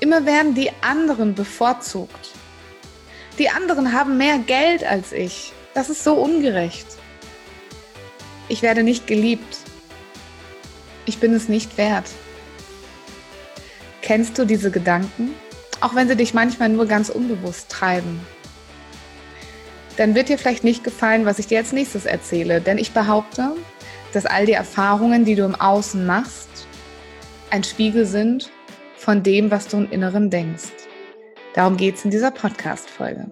Immer werden die anderen bevorzugt. Die anderen haben mehr Geld als ich. Das ist so ungerecht. Ich werde nicht geliebt. Ich bin es nicht wert. Kennst du diese Gedanken? Auch wenn sie dich manchmal nur ganz unbewusst treiben. Dann wird dir vielleicht nicht gefallen, was ich dir als nächstes erzähle, denn ich behaupte, dass all die Erfahrungen, die du im Außen machst, ein Spiegel sind von dem, was du im Inneren denkst. Darum geht es in dieser Podcast-Folge.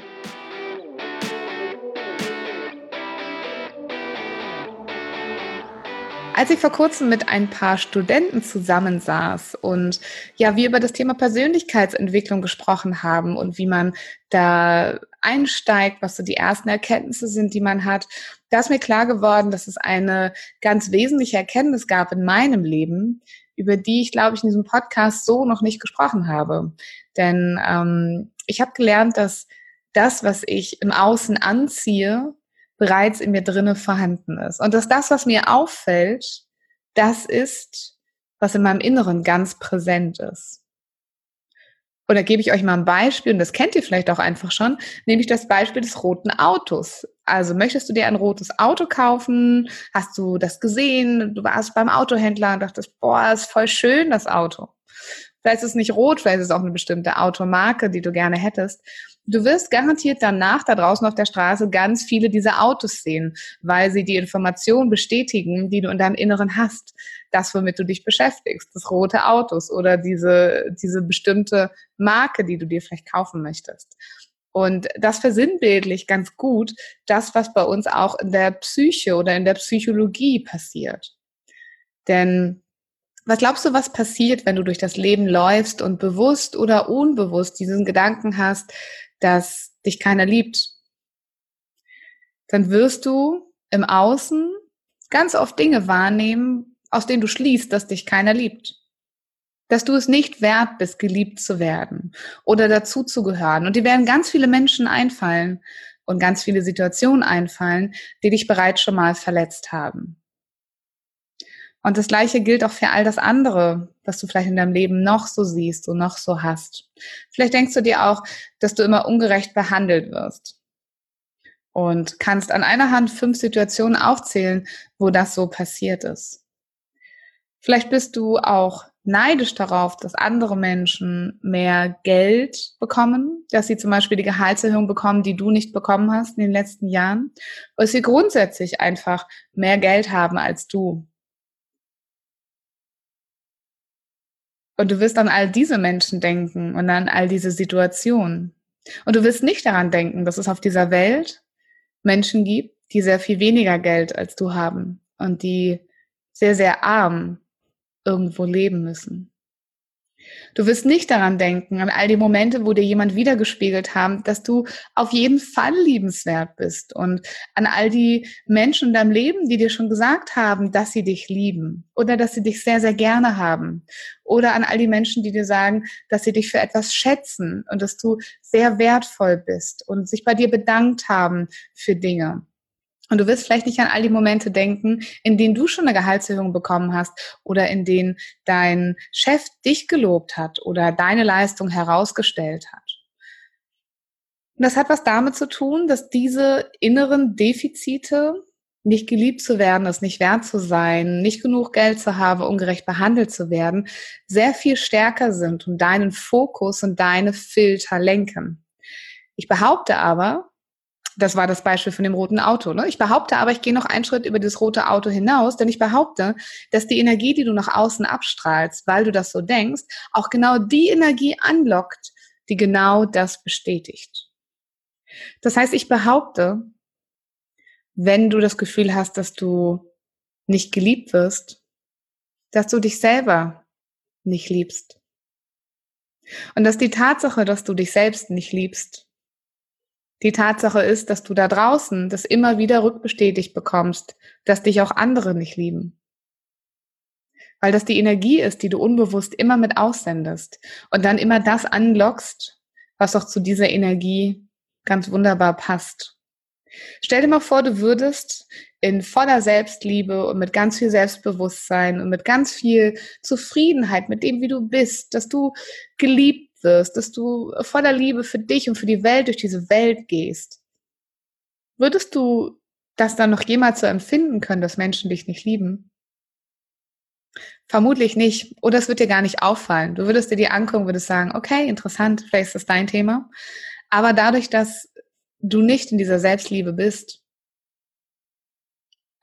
Als ich vor kurzem mit ein paar Studenten zusammensaß und ja, wir über das Thema Persönlichkeitsentwicklung gesprochen haben und wie man da einsteigt, was so die ersten Erkenntnisse sind, die man hat, da ist mir klar geworden, dass es eine ganz wesentliche Erkenntnis gab in meinem Leben, über die ich, glaube ich, in diesem Podcast so noch nicht gesprochen habe. Denn ähm, ich habe gelernt, dass das, was ich im Außen anziehe, bereits in mir drinne vorhanden ist. Und dass das, was mir auffällt, das ist, was in meinem Inneren ganz präsent ist. Und da gebe ich euch mal ein Beispiel, und das kennt ihr vielleicht auch einfach schon, nämlich das Beispiel des roten Autos. Also möchtest du dir ein rotes Auto kaufen? Hast du das gesehen? Du warst beim Autohändler und dachtest, boah, ist voll schön, das Auto. Vielleicht ist es nicht rot, vielleicht ist es auch eine bestimmte Automarke, die du gerne hättest. Du wirst garantiert danach da draußen auf der Straße ganz viele dieser Autos sehen, weil sie die Information bestätigen, die du in deinem Inneren hast. Das, womit du dich beschäftigst, das rote Autos oder diese, diese bestimmte Marke, die du dir vielleicht kaufen möchtest. Und das versinnbildlich ganz gut das, was bei uns auch in der Psyche oder in der Psychologie passiert. Denn was glaubst du, was passiert, wenn du durch das Leben läufst und bewusst oder unbewusst diesen Gedanken hast, dass dich keiner liebt, dann wirst du im Außen ganz oft Dinge wahrnehmen, aus denen du schließt, dass dich keiner liebt. Dass du es nicht wert bist, geliebt zu werden oder dazu zu gehören. Und dir werden ganz viele Menschen einfallen und ganz viele Situationen einfallen, die dich bereits schon mal verletzt haben. Und das Gleiche gilt auch für all das andere, was du vielleicht in deinem Leben noch so siehst und noch so hast. Vielleicht denkst du dir auch, dass du immer ungerecht behandelt wirst. Und kannst an einer Hand fünf Situationen aufzählen, wo das so passiert ist. Vielleicht bist du auch neidisch darauf, dass andere Menschen mehr Geld bekommen, dass sie zum Beispiel die Gehaltserhöhung bekommen, die du nicht bekommen hast in den letzten Jahren, oder sie grundsätzlich einfach mehr Geld haben als du. Und du wirst an all diese Menschen denken und an all diese Situationen. Und du wirst nicht daran denken, dass es auf dieser Welt Menschen gibt, die sehr viel weniger Geld als du haben und die sehr, sehr arm irgendwo leben müssen. Du wirst nicht daran denken, an all die Momente, wo dir jemand wiedergespiegelt haben, dass du auf jeden Fall liebenswert bist und an all die Menschen in deinem Leben, die dir schon gesagt haben, dass sie dich lieben oder dass sie dich sehr, sehr gerne haben oder an all die Menschen, die dir sagen, dass sie dich für etwas schätzen und dass du sehr wertvoll bist und sich bei dir bedankt haben für Dinge. Und du wirst vielleicht nicht an all die Momente denken, in denen du schon eine Gehaltserhöhung bekommen hast oder in denen dein Chef dich gelobt hat oder deine Leistung herausgestellt hat. Und das hat was damit zu tun, dass diese inneren Defizite, nicht geliebt zu werden, es nicht wert zu sein, nicht genug Geld zu haben, ungerecht behandelt zu werden, sehr viel stärker sind und deinen Fokus und deine Filter lenken. Ich behaupte aber, das war das Beispiel von dem roten Auto. Ne? Ich behaupte aber, ich gehe noch einen Schritt über das rote Auto hinaus, denn ich behaupte, dass die Energie, die du nach außen abstrahlst, weil du das so denkst, auch genau die Energie anlockt, die genau das bestätigt. Das heißt, ich behaupte, wenn du das Gefühl hast, dass du nicht geliebt wirst, dass du dich selber nicht liebst. Und dass die Tatsache, dass du dich selbst nicht liebst, die Tatsache ist, dass du da draußen das immer wieder rückbestätigt bekommst, dass dich auch andere nicht lieben. Weil das die Energie ist, die du unbewusst immer mit aussendest und dann immer das anlockst, was auch zu dieser Energie ganz wunderbar passt. Stell dir mal vor, du würdest in voller Selbstliebe und mit ganz viel Selbstbewusstsein und mit ganz viel Zufriedenheit mit dem, wie du bist, dass du geliebt wirst, dass du voller Liebe für dich und für die Welt durch diese Welt gehst. Würdest du das dann noch jemals so empfinden können, dass Menschen dich nicht lieben? Vermutlich nicht. Oder es wird dir gar nicht auffallen. Du würdest dir die angucken, würdest sagen, okay, interessant, vielleicht ist das dein Thema. Aber dadurch, dass du nicht in dieser Selbstliebe bist,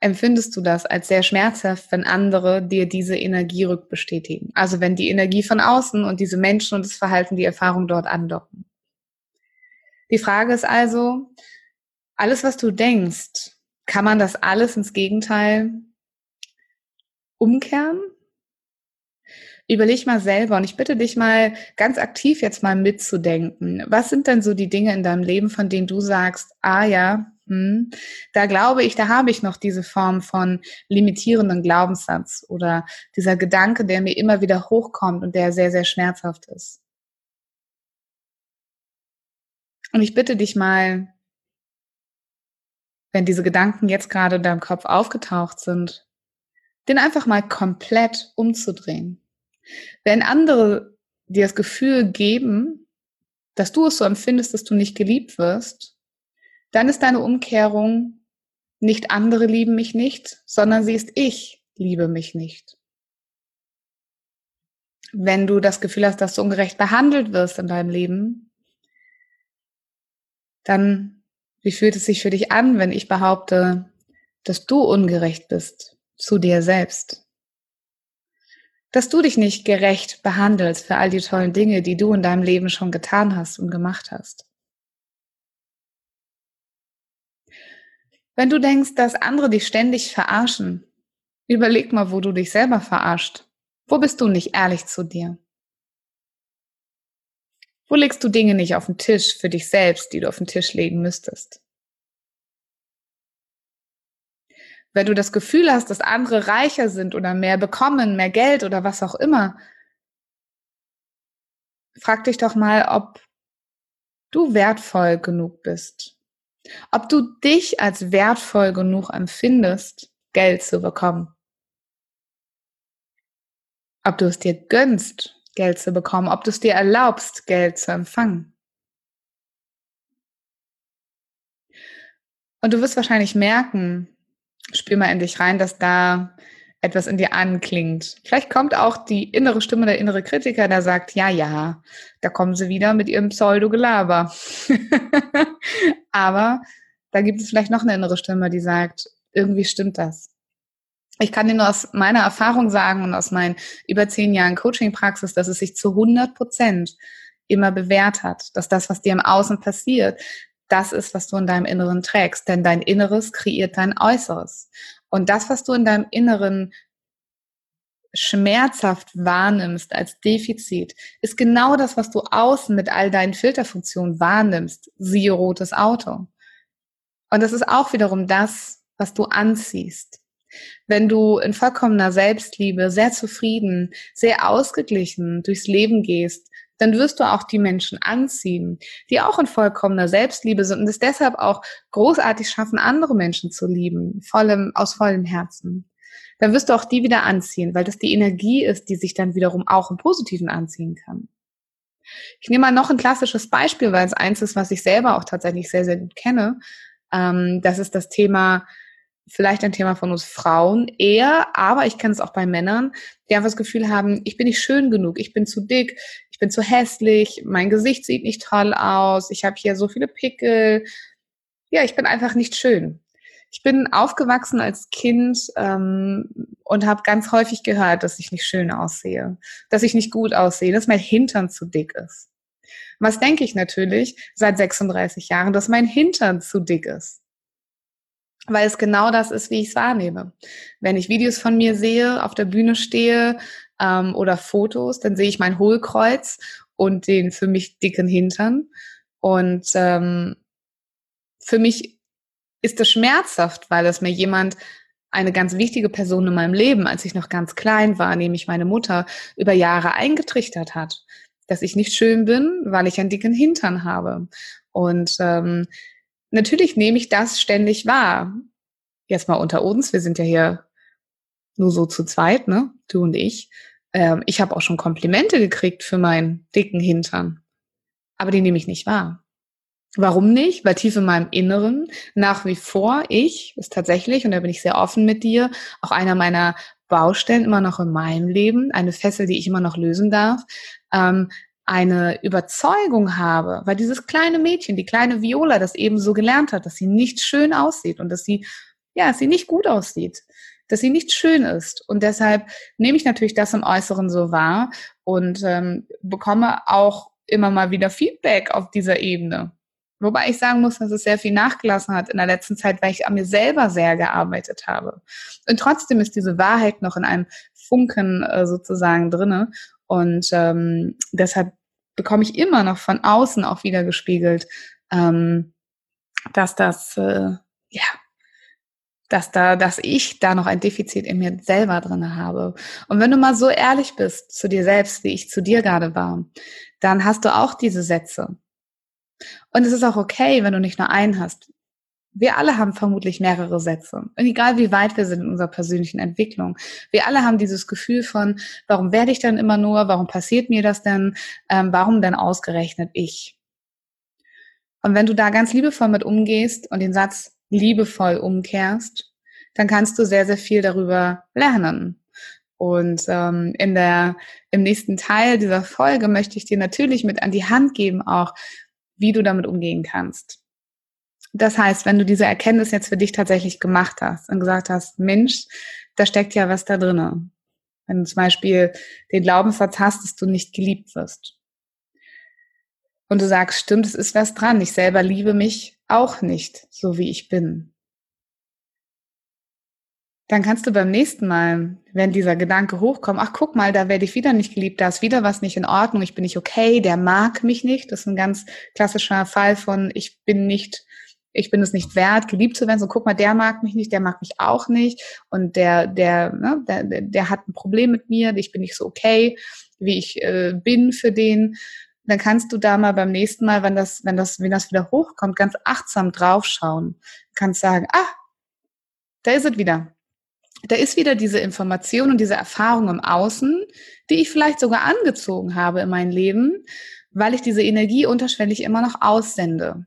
empfindest du das als sehr schmerzhaft, wenn andere dir diese Energie rückbestätigen. Also wenn die Energie von außen und diese Menschen und das Verhalten, die Erfahrung dort andocken. Die Frage ist also, alles, was du denkst, kann man das alles ins Gegenteil umkehren? Überleg mal selber und ich bitte dich mal ganz aktiv jetzt mal mitzudenken. Was sind denn so die Dinge in deinem Leben, von denen du sagst, ah ja, hm, da glaube ich, da habe ich noch diese Form von limitierenden Glaubenssatz oder dieser Gedanke, der mir immer wieder hochkommt und der sehr, sehr schmerzhaft ist. Und ich bitte dich mal, wenn diese Gedanken jetzt gerade in deinem Kopf aufgetaucht sind, den einfach mal komplett umzudrehen. Wenn andere dir das Gefühl geben, dass du es so empfindest, dass du nicht geliebt wirst, dann ist deine Umkehrung nicht andere lieben mich nicht, sondern sie ist ich liebe mich nicht. Wenn du das Gefühl hast, dass du ungerecht behandelt wirst in deinem Leben, dann wie fühlt es sich für dich an, wenn ich behaupte, dass du ungerecht bist zu dir selbst? Dass du dich nicht gerecht behandelst für all die tollen Dinge, die du in deinem Leben schon getan hast und gemacht hast. Wenn du denkst, dass andere dich ständig verarschen, überleg mal, wo du dich selber verarscht. Wo bist du nicht ehrlich zu dir? Wo legst du Dinge nicht auf den Tisch für dich selbst, die du auf den Tisch legen müsstest? Wenn du das Gefühl hast, dass andere reicher sind oder mehr bekommen, mehr Geld oder was auch immer, frag dich doch mal, ob du wertvoll genug bist. Ob du dich als wertvoll genug empfindest, Geld zu bekommen. Ob du es dir gönnst, Geld zu bekommen, ob du es dir erlaubst, Geld zu empfangen. Und du wirst wahrscheinlich merken, spür mal in dich rein, dass da etwas in dir anklingt. Vielleicht kommt auch die innere Stimme, der innere Kritiker, der sagt, ja, ja, da kommen sie wieder mit ihrem Pseudo-Gelaber. Aber da gibt es vielleicht noch eine innere Stimme, die sagt, irgendwie stimmt das. Ich kann dir nur aus meiner Erfahrung sagen und aus meinen über zehn Jahren Coaching-Praxis, dass es sich zu 100 Prozent immer bewährt hat, dass das, was dir im Außen passiert, das ist, was du in deinem Inneren trägst. Denn dein Inneres kreiert dein Äußeres. Und das, was du in deinem Inneren schmerzhaft wahrnimmst als Defizit, ist genau das, was du außen mit all deinen Filterfunktionen wahrnimmst. Siehe rotes Auto. Und das ist auch wiederum das, was du anziehst. Wenn du in vollkommener Selbstliebe, sehr zufrieden, sehr ausgeglichen durchs Leben gehst, dann wirst du auch die Menschen anziehen, die auch in vollkommener Selbstliebe sind und es deshalb auch großartig schaffen, andere Menschen zu lieben, vollem, aus vollem Herzen. Dann wirst du auch die wieder anziehen, weil das die Energie ist, die sich dann wiederum auch im Positiven anziehen kann. Ich nehme mal noch ein klassisches Beispiel, weil es eins ist, was ich selber auch tatsächlich sehr, sehr gut kenne. Ähm, das ist das Thema vielleicht ein Thema von uns Frauen eher, aber ich kenne es auch bei Männern, die einfach das Gefühl haben, ich bin nicht schön genug, ich bin zu dick, ich bin zu hässlich, mein Gesicht sieht nicht toll aus, ich habe hier so viele Pickel. Ja, ich bin einfach nicht schön. Ich bin aufgewachsen als Kind ähm, und habe ganz häufig gehört, dass ich nicht schön aussehe, dass ich nicht gut aussehe, dass mein Hintern zu dick ist. Was denke ich natürlich seit 36 Jahren, dass mein Hintern zu dick ist weil es genau das ist, wie ich es wahrnehme. Wenn ich Videos von mir sehe, auf der Bühne stehe ähm, oder Fotos, dann sehe ich mein Hohlkreuz und den für mich dicken Hintern. Und ähm, für mich ist das schmerzhaft, weil es mir jemand, eine ganz wichtige Person in meinem Leben, als ich noch ganz klein war, nämlich meine Mutter, über Jahre eingetrichtert hat, dass ich nicht schön bin, weil ich einen dicken Hintern habe. Und ähm, natürlich nehme ich das ständig wahr. Jetzt mal unter uns, wir sind ja hier nur so zu zweit, ne? Du und ich. Ähm, ich habe auch schon Komplimente gekriegt für meinen dicken Hintern. Aber die nehme ich nicht wahr. Warum nicht? Weil tief in meinem Inneren nach wie vor ich ist tatsächlich, und da bin ich sehr offen mit dir, auch einer meiner Baustellen immer noch in meinem Leben, eine Fessel, die ich immer noch lösen darf, ähm, eine Überzeugung habe, weil dieses kleine Mädchen, die kleine Viola, das eben so gelernt hat, dass sie nicht schön aussieht und dass sie, ja, dass sie nicht gut aussieht, dass sie nicht schön ist. Und deshalb nehme ich natürlich das im Äußeren so wahr und ähm, bekomme auch immer mal wieder Feedback auf dieser Ebene. Wobei ich sagen muss, dass es sehr viel nachgelassen hat in der letzten Zeit, weil ich an mir selber sehr gearbeitet habe. Und trotzdem ist diese Wahrheit noch in einem Funken äh, sozusagen drinne. Und ähm, deshalb bekomme ich immer noch von außen auch wieder gespiegelt, ähm, dass das, äh, ja, dass da, dass ich da noch ein Defizit in mir selber drinne habe. Und wenn du mal so ehrlich bist zu dir selbst, wie ich zu dir gerade war, dann hast du auch diese Sätze. Und es ist auch okay, wenn du nicht nur einen hast. Wir alle haben vermutlich mehrere Sätze. Und egal wie weit wir sind in unserer persönlichen Entwicklung, wir alle haben dieses Gefühl von, warum werde ich dann immer nur, warum passiert mir das denn, ähm, warum denn ausgerechnet ich? Und wenn du da ganz liebevoll mit umgehst und den Satz liebevoll umkehrst, dann kannst du sehr, sehr viel darüber lernen. Und ähm, in der, im nächsten Teil dieser Folge möchte ich dir natürlich mit an die Hand geben, auch wie du damit umgehen kannst. Das heißt, wenn du diese Erkenntnis jetzt für dich tatsächlich gemacht hast und gesagt hast, Mensch, da steckt ja was da drinnen. Wenn du zum Beispiel den Glaubenssatz hast, dass du nicht geliebt wirst. Und du sagst, stimmt, es ist was dran. Ich selber liebe mich auch nicht, so wie ich bin dann kannst du beim nächsten Mal, wenn dieser Gedanke hochkommt, ach guck mal, da werde ich wieder nicht geliebt, da ist wieder was nicht in Ordnung, ich bin nicht okay, der mag mich nicht. Das ist ein ganz klassischer Fall von ich bin nicht, ich bin es nicht wert, geliebt zu werden. So guck mal, der mag mich nicht, der mag mich auch nicht und der, der, ne, der, der hat ein Problem mit mir, ich bin nicht so okay, wie ich äh, bin für den. Dann kannst du da mal beim nächsten Mal, wenn das, wenn das, wenn das wieder hochkommt, ganz achtsam draufschauen. Kannst sagen, ah, da ist es wieder da ist wieder diese Information und diese Erfahrung im Außen, die ich vielleicht sogar angezogen habe in mein Leben, weil ich diese Energie unterschwellig immer noch aussende.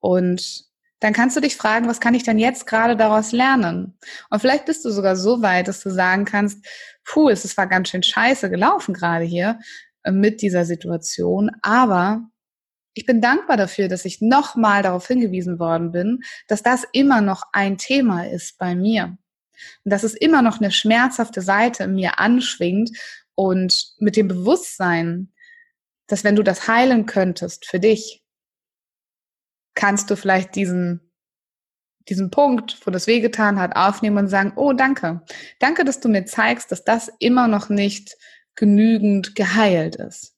Und dann kannst du dich fragen, was kann ich denn jetzt gerade daraus lernen? Und vielleicht bist du sogar so weit, dass du sagen kannst, puh, es war ganz schön scheiße gelaufen gerade hier mit dieser Situation, aber ich bin dankbar dafür, dass ich nochmal darauf hingewiesen worden bin, dass das immer noch ein Thema ist bei mir. Und dass es immer noch eine schmerzhafte Seite in mir anschwingt und mit dem Bewusstsein, dass wenn du das heilen könntest für dich, kannst du vielleicht diesen diesen Punkt, wo das wehgetan hat, aufnehmen und sagen, oh, danke. Danke, dass du mir zeigst, dass das immer noch nicht genügend geheilt ist.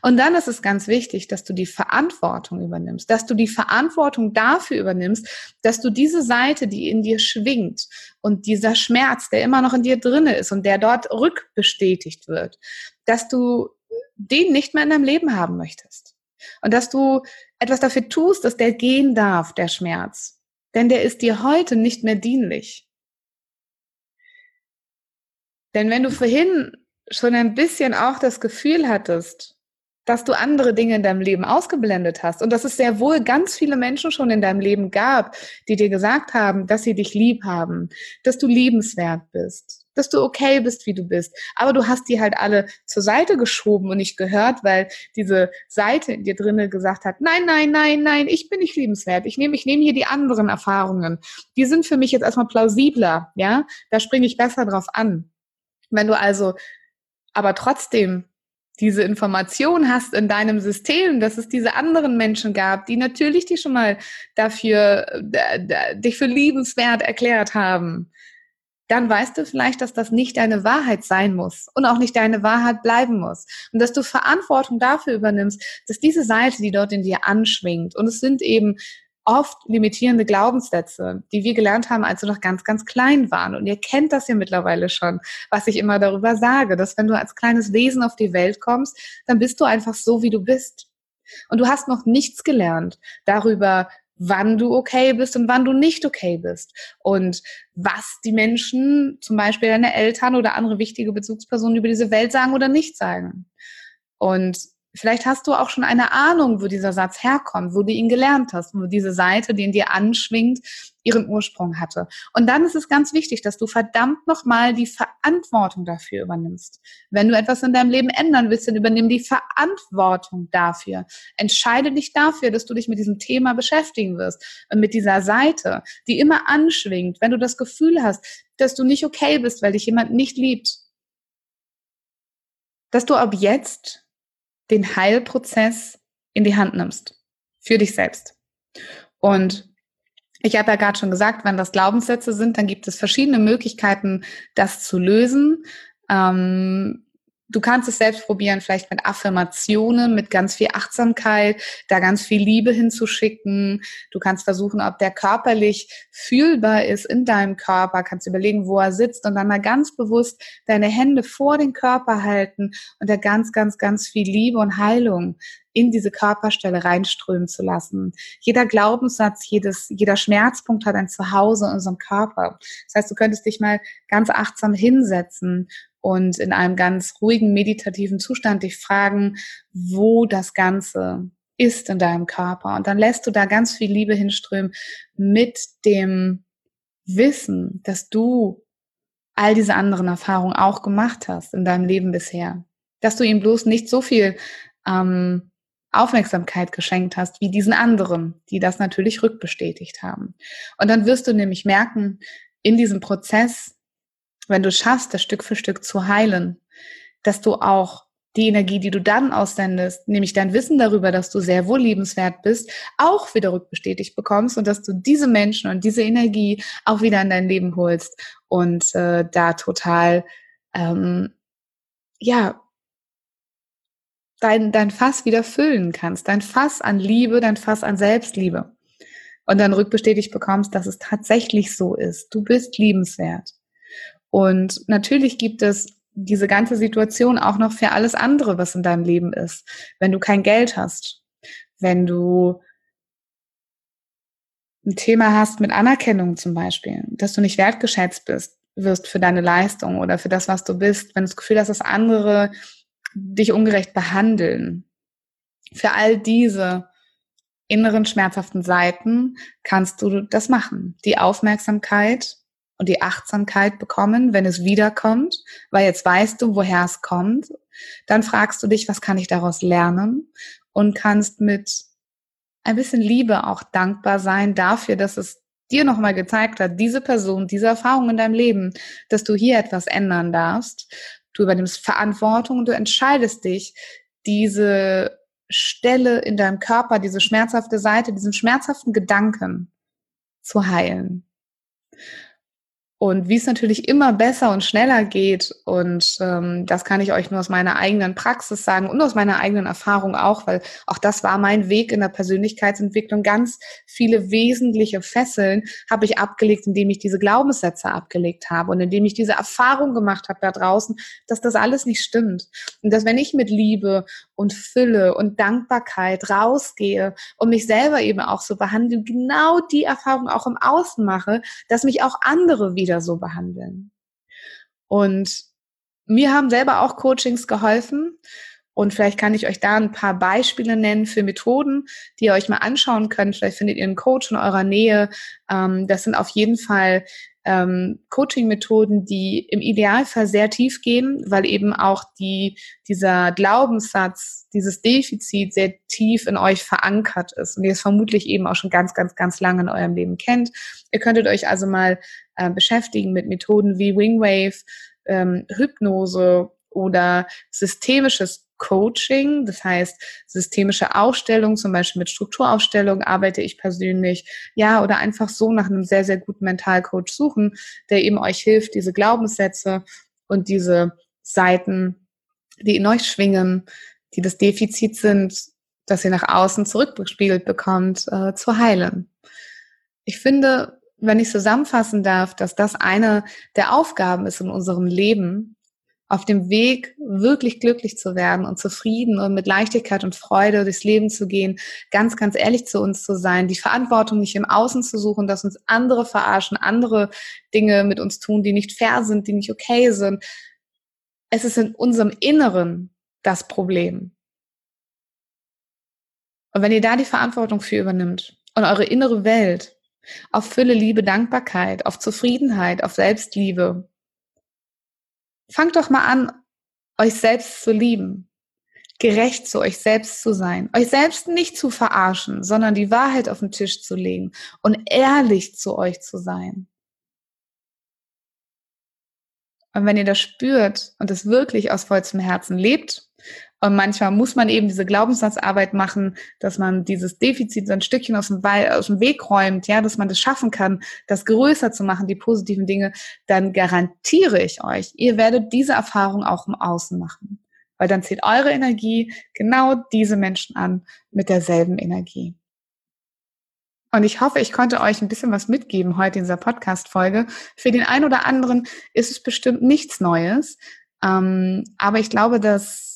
Und dann ist es ganz wichtig, dass du die Verantwortung übernimmst, dass du die Verantwortung dafür übernimmst, dass du diese Seite, die in dir schwingt und dieser Schmerz, der immer noch in dir drinne ist und der dort rückbestätigt wird, dass du den nicht mehr in deinem Leben haben möchtest. Und dass du etwas dafür tust, dass der gehen darf, der Schmerz. Denn der ist dir heute nicht mehr dienlich. Denn wenn du vorhin schon ein bisschen auch das Gefühl hattest, dass du andere Dinge in deinem Leben ausgeblendet hast und dass es sehr wohl ganz viele Menschen schon in deinem Leben gab, die dir gesagt haben, dass sie dich lieb haben, dass du liebenswert bist, dass du okay bist, wie du bist. Aber du hast die halt alle zur Seite geschoben und nicht gehört, weil diese Seite in dir drinnen gesagt hat, nein, nein, nein, nein, ich bin nicht liebenswert. Ich nehme, ich nehme hier die anderen Erfahrungen. Die sind für mich jetzt erstmal plausibler, ja? Da springe ich besser drauf an. Wenn du also aber trotzdem diese Information hast in deinem System, dass es diese anderen Menschen gab, die natürlich dich schon mal dafür, dich für liebenswert erklärt haben, dann weißt du vielleicht, dass das nicht deine Wahrheit sein muss und auch nicht deine Wahrheit bleiben muss. Und dass du Verantwortung dafür übernimmst, dass diese Seite, die dort in dir anschwingt, und es sind eben oft limitierende Glaubenssätze, die wir gelernt haben, als wir noch ganz, ganz klein waren. Und ihr kennt das ja mittlerweile schon, was ich immer darüber sage, dass wenn du als kleines Wesen auf die Welt kommst, dann bist du einfach so, wie du bist. Und du hast noch nichts gelernt darüber, wann du okay bist und wann du nicht okay bist. Und was die Menschen, zum Beispiel deine Eltern oder andere wichtige Bezugspersonen über diese Welt sagen oder nicht sagen. Und Vielleicht hast du auch schon eine Ahnung, wo dieser Satz herkommt, wo du ihn gelernt hast, wo diese Seite, die in dir anschwingt, ihren Ursprung hatte. Und dann ist es ganz wichtig, dass du verdammt nochmal die Verantwortung dafür übernimmst. Wenn du etwas in deinem Leben ändern willst, dann übernimm die Verantwortung dafür. Entscheide dich dafür, dass du dich mit diesem Thema beschäftigen wirst und mit dieser Seite, die immer anschwingt, wenn du das Gefühl hast, dass du nicht okay bist, weil dich jemand nicht liebt. Dass du ab jetzt den Heilprozess in die Hand nimmst. Für dich selbst. Und ich habe ja gerade schon gesagt, wenn das Glaubenssätze sind, dann gibt es verschiedene Möglichkeiten, das zu lösen. Ähm, du kannst es selbst probieren, vielleicht mit Affirmationen, mit ganz viel Achtsamkeit, da ganz viel Liebe hinzuschicken. Du kannst versuchen, ob der körperlich fühlbar ist in deinem Körper, kannst überlegen, wo er sitzt und dann mal ganz bewusst deine Hände vor den Körper halten und da ganz, ganz, ganz viel Liebe und Heilung in diese Körperstelle reinströmen zu lassen. Jeder Glaubenssatz, jedes, jeder Schmerzpunkt hat ein Zuhause in unserem Körper. Das heißt, du könntest dich mal ganz achtsam hinsetzen und in einem ganz ruhigen, meditativen Zustand dich fragen, wo das Ganze ist in deinem Körper. Und dann lässt du da ganz viel Liebe hinströmen mit dem Wissen, dass du all diese anderen Erfahrungen auch gemacht hast in deinem Leben bisher. Dass du ihm bloß nicht so viel ähm, Aufmerksamkeit geschenkt hast wie diesen anderen, die das natürlich rückbestätigt haben. Und dann wirst du nämlich merken, in diesem Prozess wenn du schaffst, das Stück für Stück zu heilen, dass du auch die Energie, die du dann aussendest, nämlich dein Wissen darüber, dass du sehr wohl liebenswert bist, auch wieder rückbestätigt bekommst und dass du diese Menschen und diese Energie auch wieder in dein Leben holst und äh, da total, ähm, ja, dein, dein Fass wieder füllen kannst, dein Fass an Liebe, dein Fass an Selbstliebe. Und dann rückbestätigt bekommst, dass es tatsächlich so ist. Du bist liebenswert. Und natürlich gibt es diese ganze Situation auch noch für alles andere, was in deinem Leben ist. Wenn du kein Geld hast, wenn du ein Thema hast mit Anerkennung zum Beispiel, dass du nicht wertgeschätzt bist, wirst für deine Leistung oder für das, was du bist, wenn du das Gefühl hast, dass andere dich ungerecht behandeln. Für all diese inneren schmerzhaften Seiten kannst du das machen. Die Aufmerksamkeit und die Achtsamkeit bekommen, wenn es wiederkommt, weil jetzt weißt du, woher es kommt. Dann fragst du dich, was kann ich daraus lernen und kannst mit ein bisschen Liebe auch dankbar sein dafür, dass es dir nochmal gezeigt hat, diese Person, diese Erfahrung in deinem Leben, dass du hier etwas ändern darfst. Du übernimmst Verantwortung und du entscheidest dich, diese Stelle in deinem Körper, diese schmerzhafte Seite, diesen schmerzhaften Gedanken zu heilen. Und wie es natürlich immer besser und schneller geht, und ähm, das kann ich euch nur aus meiner eigenen Praxis sagen und aus meiner eigenen Erfahrung auch, weil auch das war mein Weg in der Persönlichkeitsentwicklung. Ganz viele wesentliche Fesseln habe ich abgelegt, indem ich diese Glaubenssätze abgelegt habe und indem ich diese Erfahrung gemacht habe da draußen, dass das alles nicht stimmt. Und dass wenn ich mit Liebe und Fülle und Dankbarkeit rausgehe und mich selber eben auch so behandle, genau die Erfahrung auch im Außen mache, dass mich auch andere wieder so behandeln. Und mir haben selber auch Coachings geholfen. Und vielleicht kann ich euch da ein paar Beispiele nennen für Methoden, die ihr euch mal anschauen könnt. Vielleicht findet ihr einen Coach in eurer Nähe. Ähm, das sind auf jeden Fall ähm, Coaching-Methoden, die im Idealfall sehr tief gehen, weil eben auch die, dieser Glaubenssatz, dieses Defizit sehr tief in euch verankert ist und ihr es vermutlich eben auch schon ganz, ganz, ganz lange in eurem Leben kennt. Ihr könntet euch also mal äh, beschäftigen mit Methoden wie Wingwave, ähm, Hypnose oder systemisches Coaching, das heißt systemische Aufstellung, zum Beispiel mit Strukturaufstellung arbeite ich persönlich, ja, oder einfach so nach einem sehr, sehr guten Mentalcoach suchen, der eben euch hilft, diese Glaubenssätze und diese Seiten, die in euch schwingen, die das Defizit sind, das ihr nach außen zurückgespiegelt bekommt, äh, zu heilen. Ich finde, wenn ich zusammenfassen darf, dass das eine der Aufgaben ist in unserem Leben, auf dem Weg, wirklich glücklich zu werden und zufrieden und mit Leichtigkeit und Freude durchs Leben zu gehen, ganz, ganz ehrlich zu uns zu sein, die Verantwortung nicht im Außen zu suchen, dass uns andere verarschen, andere Dinge mit uns tun, die nicht fair sind, die nicht okay sind. Es ist in unserem Inneren das Problem. Und wenn ihr da die Verantwortung für übernimmt und eure innere Welt auf Fülle, Liebe, Dankbarkeit, auf Zufriedenheit, auf Selbstliebe, fangt doch mal an, euch selbst zu lieben, gerecht zu euch selbst zu sein, euch selbst nicht zu verarschen, sondern die Wahrheit auf den Tisch zu legen und ehrlich zu euch zu sein. Und wenn ihr das spürt und es wirklich aus vollstem Herzen lebt, und manchmal muss man eben diese Glaubenssatzarbeit machen, dass man dieses Defizit so ein Stückchen aus dem, aus dem Weg räumt, ja, dass man das schaffen kann, das größer zu machen, die positiven Dinge, dann garantiere ich euch, ihr werdet diese Erfahrung auch im Außen machen. Weil dann zieht eure Energie genau diese Menschen an mit derselben Energie. Und ich hoffe, ich konnte euch ein bisschen was mitgeben heute in dieser Podcast-Folge. Für den einen oder anderen ist es bestimmt nichts Neues. Ähm, aber ich glaube, dass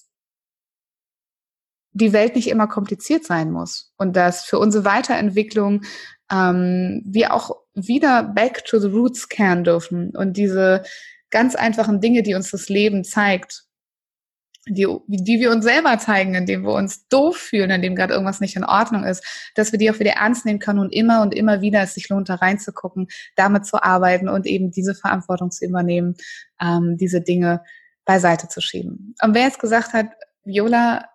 die Welt nicht immer kompliziert sein muss und dass für unsere Weiterentwicklung ähm, wir auch wieder back to the roots kehren dürfen und diese ganz einfachen Dinge, die uns das Leben zeigt, die, die wir uns selber zeigen, indem wir uns doof fühlen, indem gerade irgendwas nicht in Ordnung ist, dass wir die auch wieder ernst nehmen können und immer und immer wieder es sich lohnt, da reinzugucken, damit zu arbeiten und eben diese Verantwortung zu übernehmen, ähm, diese Dinge beiseite zu schieben. Und wer jetzt gesagt hat, Viola,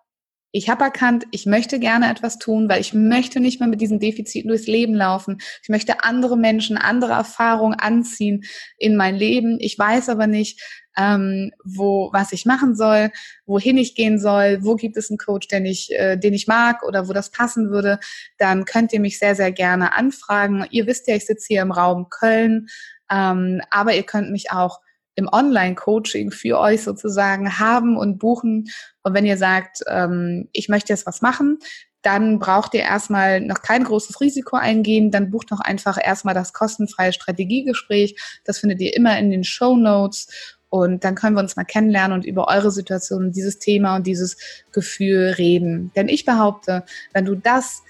ich habe erkannt, ich möchte gerne etwas tun, weil ich möchte nicht mehr mit diesen Defiziten durchs Leben laufen. Ich möchte andere Menschen, andere Erfahrungen anziehen in mein Leben. Ich weiß aber nicht, ähm, wo was ich machen soll, wohin ich gehen soll, wo gibt es einen Coach, den ich, äh, den ich mag oder wo das passen würde. Dann könnt ihr mich sehr, sehr gerne anfragen. Ihr wisst ja, ich sitze hier im Raum Köln, ähm, aber ihr könnt mich auch im Online-Coaching für euch sozusagen haben und buchen. Und wenn ihr sagt, ähm, ich möchte jetzt was machen, dann braucht ihr erstmal noch kein großes Risiko eingehen. Dann bucht doch einfach erstmal das kostenfreie Strategiegespräch. Das findet ihr immer in den Show Notes. Und dann können wir uns mal kennenlernen und über eure Situation, dieses Thema und dieses Gefühl reden. Denn ich behaupte, wenn du das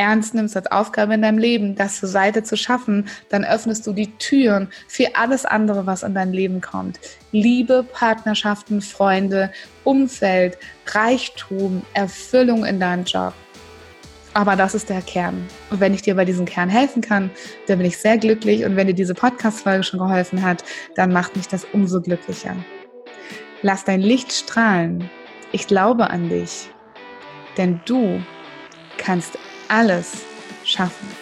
ernst nimmst als Aufgabe in deinem Leben, das zur Seite zu schaffen, dann öffnest du die Türen für alles andere, was in dein Leben kommt. Liebe, Partnerschaften, Freunde, Umfeld, Reichtum, Erfüllung in deinem Job. Aber das ist der Kern. Und wenn ich dir bei diesem Kern helfen kann, dann bin ich sehr glücklich. Und wenn dir diese Podcast-Folge schon geholfen hat, dann macht mich das umso glücklicher. Lass dein Licht strahlen. Ich glaube an dich. Denn du kannst alles schaffen.